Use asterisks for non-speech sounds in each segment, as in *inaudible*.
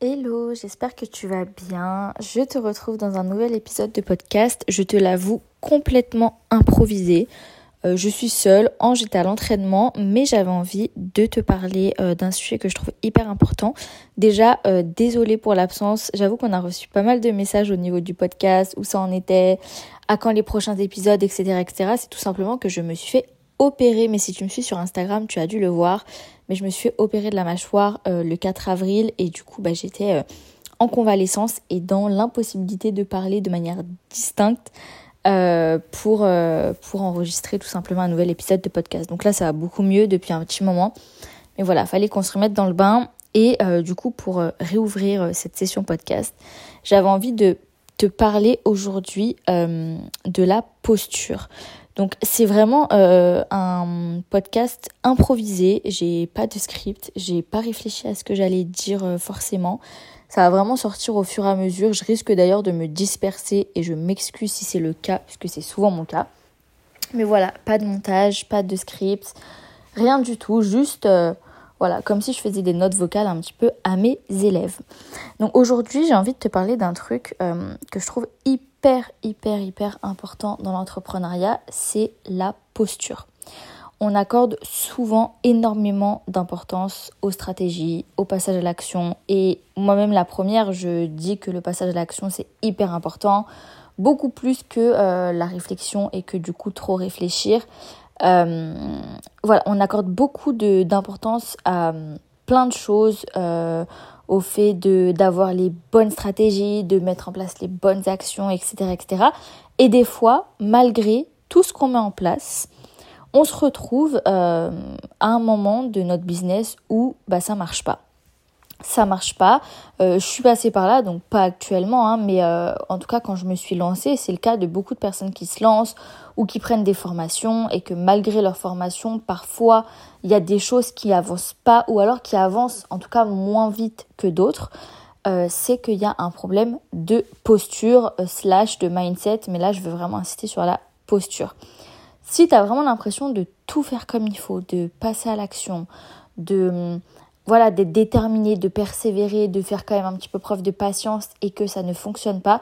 Hello, j'espère que tu vas bien. Je te retrouve dans un nouvel épisode de podcast. Je te l'avoue complètement improvisé. Euh, je suis seule, Ange était à l'entraînement, mais j'avais envie de te parler euh, d'un sujet que je trouve hyper important. Déjà, euh, désolée pour l'absence. J'avoue qu'on a reçu pas mal de messages au niveau du podcast, où ça en était, à quand les prochains épisodes, etc., etc. C'est tout simplement que je me suis fait opérer. Mais si tu me suis sur Instagram, tu as dû le voir. Mais je me suis opérer de la mâchoire le 4 avril et du coup, bah, j'étais en convalescence et dans l'impossibilité de parler de manière distincte euh, pour, euh, pour enregistrer tout simplement un nouvel épisode de podcast. Donc là, ça va beaucoup mieux depuis un petit moment. Mais voilà, fallait qu'on se remette dans le bain. Et euh, du coup, pour réouvrir cette session podcast, j'avais envie de te parler aujourd'hui de la posture. Donc c'est vraiment un podcast improvisé, j'ai pas de script, j'ai pas réfléchi à ce que j'allais dire forcément. Ça va vraiment sortir au fur et à mesure. Je risque d'ailleurs de me disperser et je m'excuse si c'est le cas, puisque c'est souvent mon cas. Mais voilà, pas de montage, pas de script, rien du tout, juste euh, voilà, comme si je faisais des notes vocales un petit peu à mes élèves. Donc aujourd'hui, j'ai envie de te parler d'un truc euh, que je trouve hyper, hyper, hyper important dans l'entrepreneuriat, c'est la posture on accorde souvent énormément d'importance aux stratégies, au passage à l'action. Et moi-même, la première, je dis que le passage à l'action, c'est hyper important, beaucoup plus que euh, la réflexion et que du coup trop réfléchir. Euh, voilà, on accorde beaucoup d'importance à euh, plein de choses, au fait de d'avoir les bonnes stratégies, de mettre en place les bonnes actions, etc., etc. Et des fois, malgré tout ce qu'on met en place, on se retrouve euh, à un moment de notre business où bah, ça marche pas. Ça marche pas. Euh, je suis passée par là, donc pas actuellement, hein, mais euh, en tout cas quand je me suis lancée, c'est le cas de beaucoup de personnes qui se lancent ou qui prennent des formations et que malgré leur formation, parfois il y a des choses qui avancent pas ou alors qui avancent en tout cas moins vite que d'autres. c'est qu'il y a un problème de posture slash de mindset, mais là je veux vraiment insister sur la posture. Si tu as vraiment l'impression de tout faire comme il faut, de passer à l'action, de voilà, d'être déterminé, de persévérer, de faire quand même un petit peu preuve de patience et que ça ne fonctionne pas,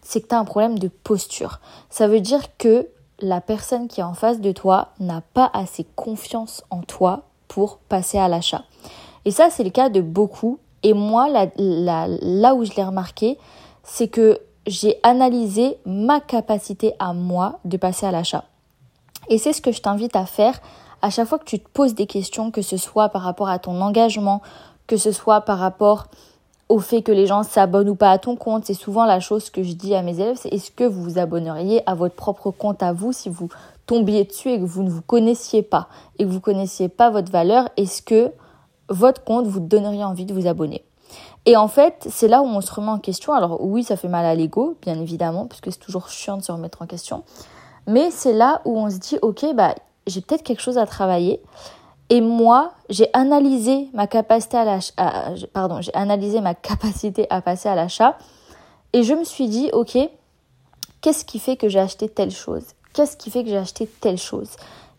c'est que tu as un problème de posture. Ça veut dire que la personne qui est en face de toi n'a pas assez confiance en toi pour passer à l'achat. Et ça, c'est le cas de beaucoup. Et moi, là où je l'ai remarqué, c'est que j'ai analysé ma capacité à moi de passer à l'achat. Et c'est ce que je t'invite à faire à chaque fois que tu te poses des questions, que ce soit par rapport à ton engagement, que ce soit par rapport au fait que les gens s'abonnent ou pas à ton compte. C'est souvent la chose que je dis à mes élèves, c'est est-ce que vous vous abonneriez à votre propre compte à vous si vous tombiez dessus et que vous ne vous connaissiez pas et que vous connaissiez pas votre valeur, est-ce que votre compte vous donnerait envie de vous abonner? Et en fait, c'est là où on se remet en question. Alors oui, ça fait mal à l'ego, bien évidemment, parce que c'est toujours chiant de se remettre en question. Mais c'est là où on se dit, ok, bah, j'ai peut-être quelque chose à travailler. Et moi, j'ai analysé ma capacité à l'achat, à passer à l'achat. Et je me suis dit, ok, qu'est-ce qui fait que j'ai acheté telle chose? Qu'est-ce qui fait que j'ai acheté telle chose?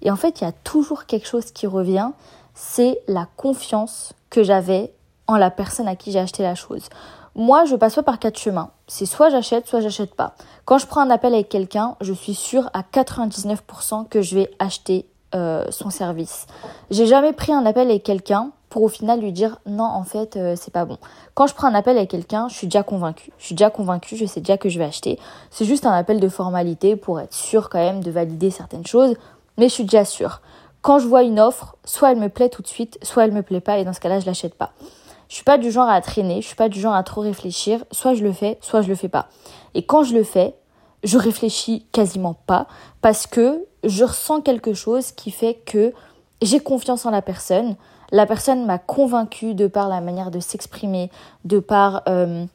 Et en fait, il y a toujours quelque chose qui revient, c'est la confiance que j'avais en la personne à qui j'ai acheté la chose. Moi, je passe pas par quatre chemins. C'est soit j'achète, soit j'achète pas. Quand je prends un appel avec quelqu'un, je suis sûre à 99% que je vais acheter euh, son service. J'ai jamais pris un appel avec quelqu'un pour au final lui dire non en fait euh, c'est pas bon. Quand je prends un appel avec quelqu'un, je suis déjà convaincue. Je suis déjà convaincue, je sais déjà que je vais acheter. C'est juste un appel de formalité pour être sûre quand même de valider certaines choses, mais je suis déjà sûre. Quand je vois une offre, soit elle me plaît tout de suite, soit elle me plaît pas et dans ce cas-là je l'achète pas. Je suis pas du genre à traîner, je suis pas du genre à trop réfléchir. Soit je le fais, soit je le fais pas. Et quand je le fais, je réfléchis quasiment pas parce que je ressens quelque chose qui fait que j'ai confiance en la personne. La personne m'a convaincue de par la manière de s'exprimer, de par euh,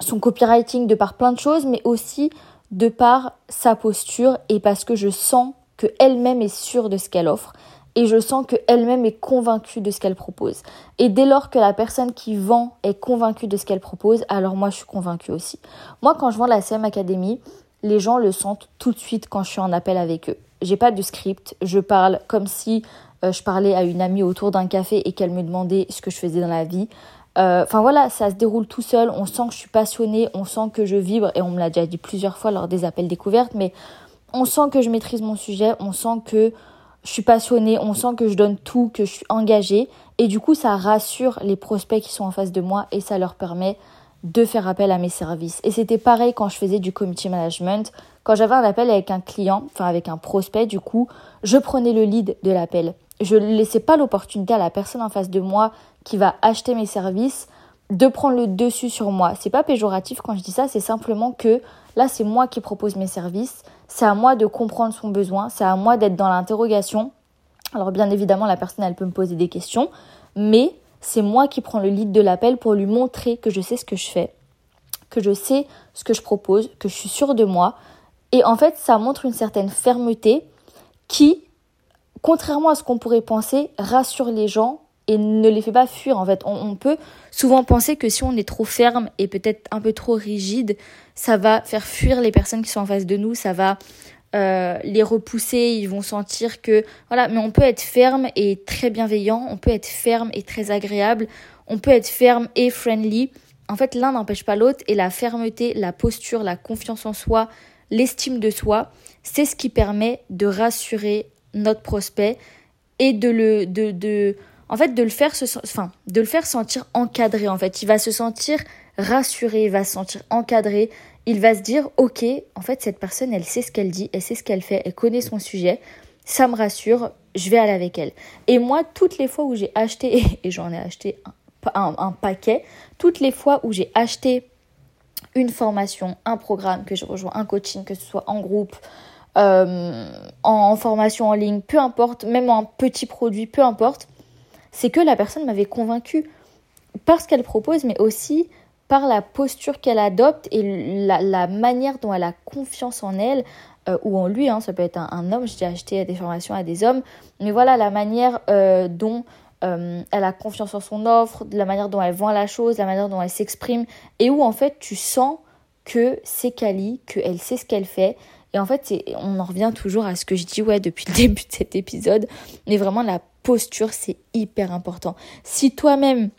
son copywriting, de par plein de choses, mais aussi de par sa posture et parce que je sens qu'elle-même est sûre de ce qu'elle offre et je sens qu'elle-même est convaincue de ce qu'elle propose. Et dès lors que la personne qui vend est convaincue de ce qu'elle propose, alors moi je suis convaincue aussi. Moi quand je vends la CM Academy, les gens le sentent tout de suite quand je suis en appel avec eux. J'ai pas de script, je parle comme si euh, je parlais à une amie autour d'un café et qu'elle me demandait ce que je faisais dans la vie. Euh, enfin voilà, ça se déroule tout seul. On sent que je suis passionnée, on sent que je vibre, et on me l'a déjà dit plusieurs fois lors des appels découvertes, mais on sent que je maîtrise mon sujet, on sent que je suis passionnée, on sent que je donne tout, que je suis engagée. Et du coup, ça rassure les prospects qui sont en face de moi et ça leur permet de faire appel à mes services. Et c'était pareil quand je faisais du community management. Quand j'avais un appel avec un client, enfin avec un prospect, du coup, je prenais le lead de l'appel. Je ne laissais pas l'opportunité à la personne en face de moi qui va acheter mes services de prendre le dessus sur moi. C'est pas péjoratif quand je dis ça, c'est simplement que là, c'est moi qui propose mes services. C'est à moi de comprendre son besoin. C'est à moi d'être dans l'interrogation. Alors, bien évidemment, la personne, elle peut me poser des questions. Mais c'est moi qui prends le lead de l'appel pour lui montrer que je sais ce que je fais, que je sais ce que je propose, que je suis sûre de moi. Et en fait, ça montre une certaine fermeté qui, contrairement à ce qu'on pourrait penser, rassure les gens et ne les fait pas fuir. En fait, on, peut souvent penser que si on est trop ferme et peut-être un peu trop rigide, ça va faire fuir les personnes qui sont en face de nous, ça va euh, les repousser, ils vont sentir que voilà, mais on peut être ferme et très bienveillant, on peut être ferme et très agréable, on peut être ferme et friendly. En fait, l'un n'empêche pas l'autre et la fermeté, la posture, la confiance en soi, l'estime de soi, c'est ce qui permet de rassurer notre prospect et de le de, de en fait de le faire enfin, de le faire sentir encadré en fait, il va se sentir rassuré, il va se sentir encadré, il va se dire ok, en fait cette personne elle sait ce qu'elle dit, elle sait ce qu'elle fait, elle connaît son sujet, ça me rassure, je vais aller avec elle. Et moi toutes les fois où j'ai acheté *laughs* et j'en ai acheté un, un, paquet, toutes les fois où j'ai acheté une formation, un programme, que je rejoins un coaching, que ce soit en groupe, euh, en, formation en ligne, peu importe, même en petit produit, peu importe, c'est que la personne m'avait convaincue par ce qu'elle propose, mais aussi par la posture qu'elle adopte et la, manière dont elle a confiance en elle, euh, ou en lui, hein, ça peut être un, homme, j'ai acheté des formations à des hommes, mais voilà la manière euh, dont elle a confiance en son offre, la manière dont elle vend la chose, la manière dont elle s'exprime, et où en fait tu sens que c'est Kali, qu'elle sait ce qu'elle fait, et en fait, on en revient toujours à ce que je dis ouais, depuis le *laughs* début de cet épisode. Mais vraiment, la posture, c'est hyper important. Si toi-même,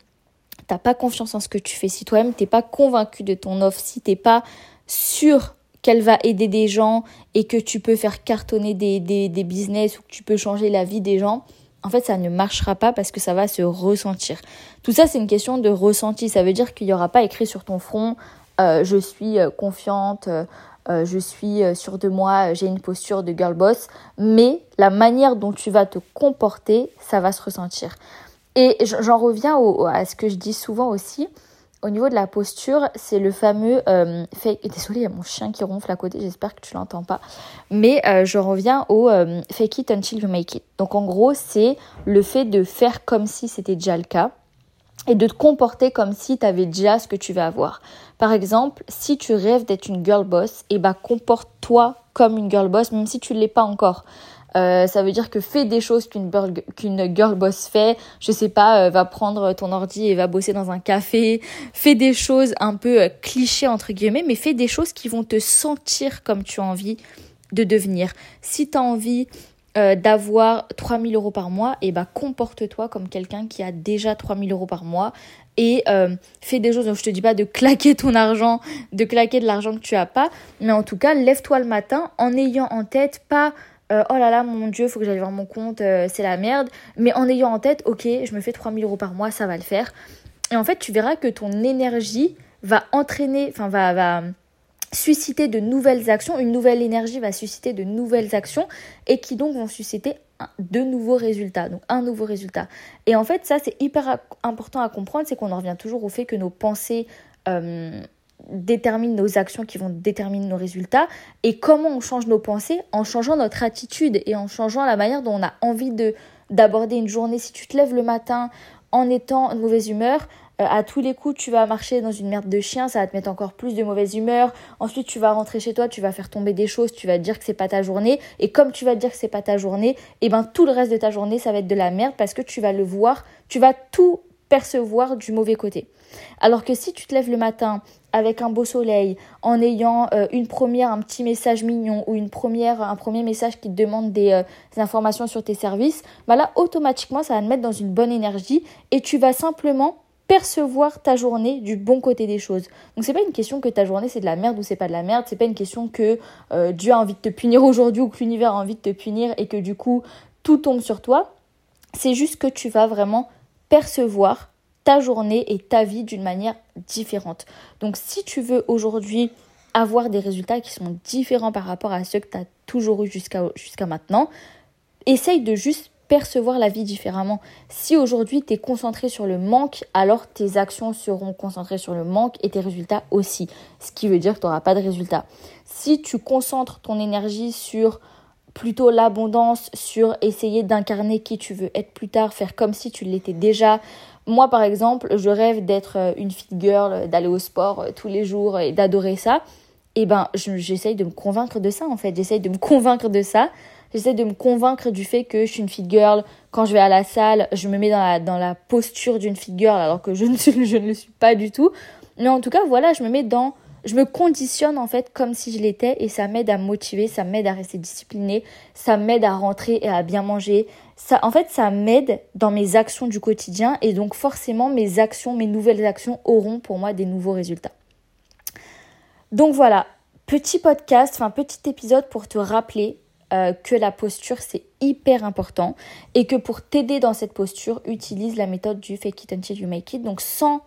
t'as pas confiance en ce que tu fais, si toi-même, t'es pas convaincu de ton offre, si t'es pas sûr qu'elle va aider des gens et que tu peux faire cartonner des, des, business ou que tu peux changer la vie des gens, en fait, ça ne marchera pas parce que ça va se ressentir. Tout ça, c'est une question de ressenti. Ça veut dire qu'il n'y aura pas écrit sur ton front euh, je suis euh, confiante, euh, je suis euh, sûre de moi, j'ai une posture de girl boss, mais la manière dont tu vas te comporter, ça va se ressentir. Et j'en reviens à ce que je dis souvent aussi. Au niveau de la posture, c'est le fameux euh, fake. Désolée, il y a mon chien qui ronfle à côté, j'espère que tu l'entends pas. Mais je reviens au fake it until you make it. Donc en gros, c'est le fait de faire comme si c'était déjà le cas et de te comporter comme si tu avais déjà ce que tu veux avoir. Par exemple, si tu rêves d'être une girl boss, et eh bah ben, comporte-toi comme une girl boss, même si tu ne l'es pas encore. Euh, ça veut dire que fais des choses qu'une girl boss fait. Je sais pas, euh, va prendre ton ordi et va bosser dans un café. Fais des choses un peu euh, clichés entre guillemets, mais fais des choses qui vont te sentir comme tu as envie de devenir. Si tu as envie d'avoir 3000 euros par mois, et bah comporte-toi comme quelqu'un qui a déjà 3000 euros par mois et euh, fais des choses. Donc je te dis pas de claquer ton argent, de claquer de l'argent que tu as pas, mais en tout cas lève-toi le matin en ayant en tête pas euh, oh là là mon dieu faut que j'aille voir mon compte c'est la merde, mais en ayant en tête ok je me fais 3000 euros par mois ça va le faire. Et en fait tu verras que ton énergie va entraîner, enfin va, va susciter de nouvelles actions, une nouvelle énergie va susciter de nouvelles actions et qui donc vont susciter de nouveaux résultats, donc un nouveau résultat. Et en fait, ça c'est hyper important à comprendre, c'est qu'on en revient toujours au fait que nos pensées euh, déterminent nos actions qui vont déterminer nos résultats. Et comment on change nos pensées En changeant notre attitude et en changeant la manière dont on a envie de d'aborder une journée. Si tu te lèves le matin en étant de mauvaise humeur, à tous les coups, tu vas marcher dans une merde de chien, ça va te mettre encore plus de mauvaise humeur. Ensuite, tu vas rentrer chez toi, tu vas faire tomber des choses, tu vas te dire que c'est pas ta journée. Et comme tu vas te dire que c'est pas ta journée, et eh ben tout le reste de ta journée, ça va être de la merde parce que tu vas le voir, tu vas tout percevoir du mauvais côté. Alors que si tu te lèves le matin avec un beau soleil, en ayant euh, une première, un petit message mignon ou une première, un premier message qui te demande des, euh, informations sur tes services, bah là automatiquement ça va te mettre dans une bonne énergie et tu vas simplement percevoir ta journée du bon côté des choses. Donc c'est pas une question que ta journée c'est de la merde ou c'est pas de la merde, c'est pas une question que euh, Dieu a envie de te punir aujourd'hui ou que l'univers a envie de te punir et que du coup tout tombe sur toi. C'est juste que tu vas vraiment percevoir ta journée et ta vie d'une manière différente. Donc si tu veux aujourd'hui avoir des résultats qui sont différents par rapport à ceux que tu as toujours eu jusqu'à jusqu'à maintenant, essaye de juste percevoir la vie différemment. Si aujourd'hui tu es concentré sur le manque, alors tes actions seront concentrées sur le manque et tes résultats aussi. Ce qui veut dire que tu n'auras pas de résultats. Si tu concentres ton énergie sur plutôt l'abondance, sur essayer d'incarner qui tu veux être plus tard, faire comme si tu l'étais déjà. Moi par exemple, je rêve d'être euh, une fit girl, d'aller au sport euh, tous les jours et d'adorer ça. Et eh ben j'essaye de me convaincre de ça en fait, j'essaye de me *laughs* convaincre de ça J'essaie de me convaincre du fait que je suis une fit girl. Quand je vais à la salle, je me mets dans la, dans la posture d'une fit girl alors que je ne, *laughs* je ne le suis pas du tout. Mais en tout cas, voilà, je me mets dans... Je me conditionne en fait comme si je l'étais et ça m'aide à motiver, ça m'aide à rester disciplinée, ça m'aide à rentrer et à bien manger. Ça, en fait, ça m'aide dans mes actions du quotidien et donc forcément mes actions, mes nouvelles actions auront pour moi des nouveaux résultats. Donc voilà, petit podcast, enfin petit épisode pour te rappeler euh, que la posture c'est hyper important et que pour t'aider dans cette posture, utilise la méthode du fake it until you make it. Donc sans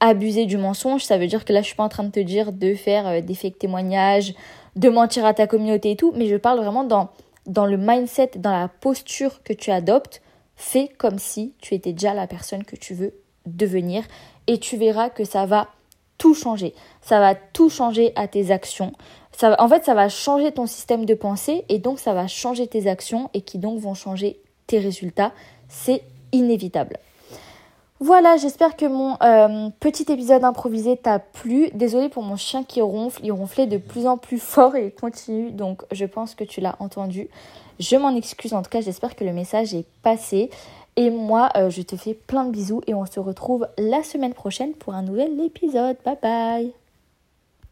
abuser du mensonge, ça veut dire que là je suis pas en train de te dire de faire euh, des fake témoignages, de mentir à ta communauté et tout, mais je parle vraiment dans, dans le mindset, dans la posture que tu adoptes. Fais comme si tu étais déjà la personne que tu veux devenir et tu verras que ça va tout changer. Ça va tout changer à tes actions en fait, ça va changer ton système de pensée et donc ça va changer tes actions et qui donc vont changer tes résultats. C'est inévitable. Voilà, j'espère que mon euh, petit épisode improvisé t'a plu. Désolée pour mon chien qui ronfle, il ronflait de plus en plus fort et continue, donc je pense que tu l'as entendu. Je m'en excuse, en tout cas j'espère que le message est passé. Et moi, euh, je te fais plein de bisous et on se retrouve la semaine prochaine pour un nouvel épisode. Bye bye